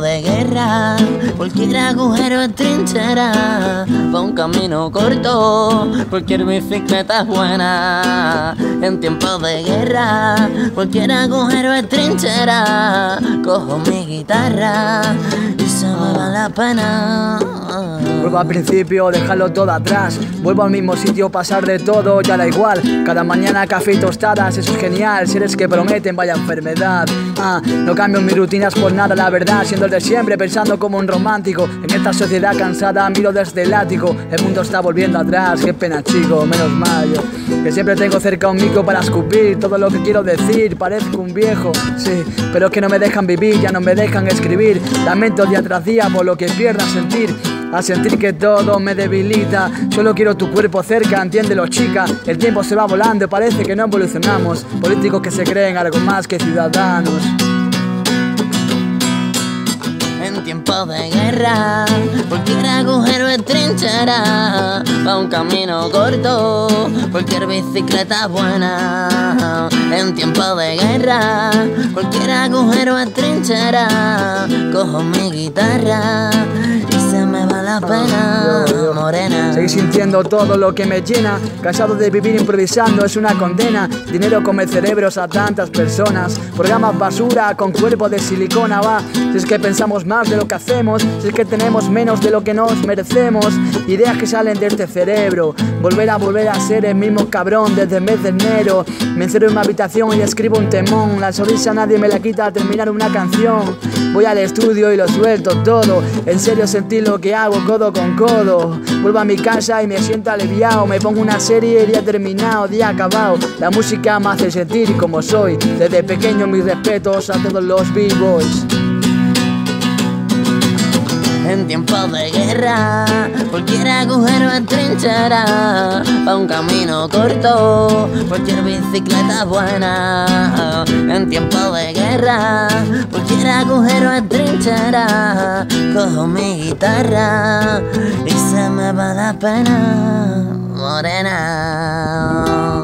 De guerra, cualquier agujero es trinchera. Pa' un camino corto, cualquier bicicleta es buena. En tiempo de guerra, cualquier agujero es trinchera. Cojo mi guitarra y se me va la pena. Vuelvo al principio, dejarlo todo atrás. Vuelvo al mismo sitio, pasar de todo, ya da igual. Cada mañana café y tostadas, eso es genial. Seres que prometen, vaya enfermedad. Ah, no cambio mis rutinas por nada, la verdad. Siendo el de siempre, pensando como un romántico. En esta sociedad cansada, miro desde el ático. El mundo está volviendo atrás, qué pena, chico, menos mal yo. Que siempre tengo cerca un mico para escupir todo lo que quiero decir. Parezco un viejo, sí, pero es que no me dejan vivir, ya no me dejan escribir. Lamento día tras día por lo que pierdo a sentir. A sentir que todo me debilita Solo quiero tu cuerpo cerca, entiéndelo chica El tiempo se va volando parece que no evolucionamos Políticos que se creen algo más que ciudadanos En tiempo de guerra, cualquier agujero es trinchera. Pa' un camino corto, cualquier bicicleta buena. En tiempo de guerra, cualquier agujero es trinchera. Cojo mi guitarra y se me la pena, morena. Seguir sintiendo todo lo que me llena. Cansado de vivir improvisando es una condena. Dinero come cerebros a tantas personas. Programas basura con cuerpo de silicona va. Si es que pensamos más de lo que hacemos Si es que tenemos menos de lo que nos merecemos. Ideas que salen de este cerebro. Volver a volver a ser el mismo cabrón desde el mes de enero. Me encierro en mi habitación y escribo un temón. La sonrisa nadie me la quita al terminar una canción. Voy al estudio y lo suelto todo. En serio sentir lo que hago codo con codo. Vuelvo a mi casa y me siento aliviado. Me pongo una serie, día terminado, día acabado. La música me hace sentir como soy. Desde pequeño mis respetos a todos los b-boys En tiempo de guerra, cualquier agujero es trinchera. Pa' un camino corto, cualquier bicicleta buena. En tiempo de guerra, cualquier agujero es trinchera. Cojo mi guitarra y se me va la pena, morena.